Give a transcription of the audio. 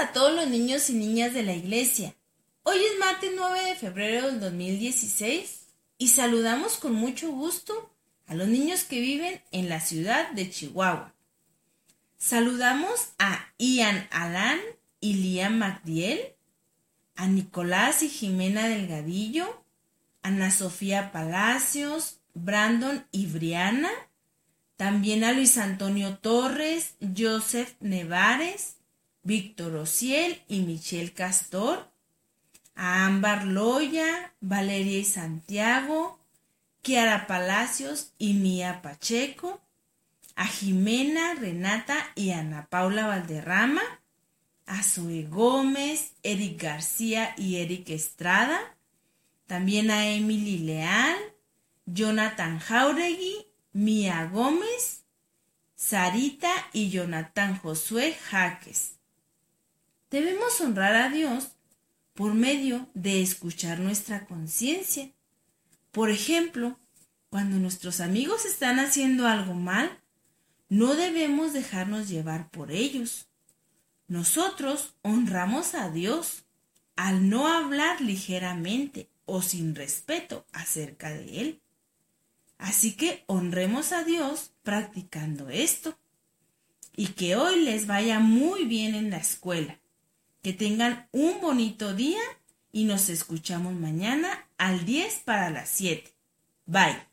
a todos los niños y niñas de la iglesia. Hoy es martes 9 de febrero del 2016 y saludamos con mucho gusto a los niños que viven en la ciudad de Chihuahua. Saludamos a Ian Alan y Liam MacDiel, a Nicolás y Jimena Delgadillo, Ana Sofía Palacios, Brandon y Briana, también a Luis Antonio Torres, Joseph Nevares, Víctor Ociel y Michelle Castor, a Ámbar Loya, Valeria y Santiago, Kiara Palacios y Mía Pacheco, a Jimena, Renata y Ana Paula Valderrama, a Zoe Gómez, Eric García y Eric Estrada, también a Emily Leal, Jonathan Jauregui, Mía Gómez, Sarita y Jonathan Josué Jaques. Debemos honrar a Dios por medio de escuchar nuestra conciencia. Por ejemplo, cuando nuestros amigos están haciendo algo mal, no debemos dejarnos llevar por ellos. Nosotros honramos a Dios al no hablar ligeramente o sin respeto acerca de Él. Así que honremos a Dios practicando esto. Y que hoy les vaya muy bien en la escuela. Que tengan un bonito día y nos escuchamos mañana al 10 para las 7. Bye.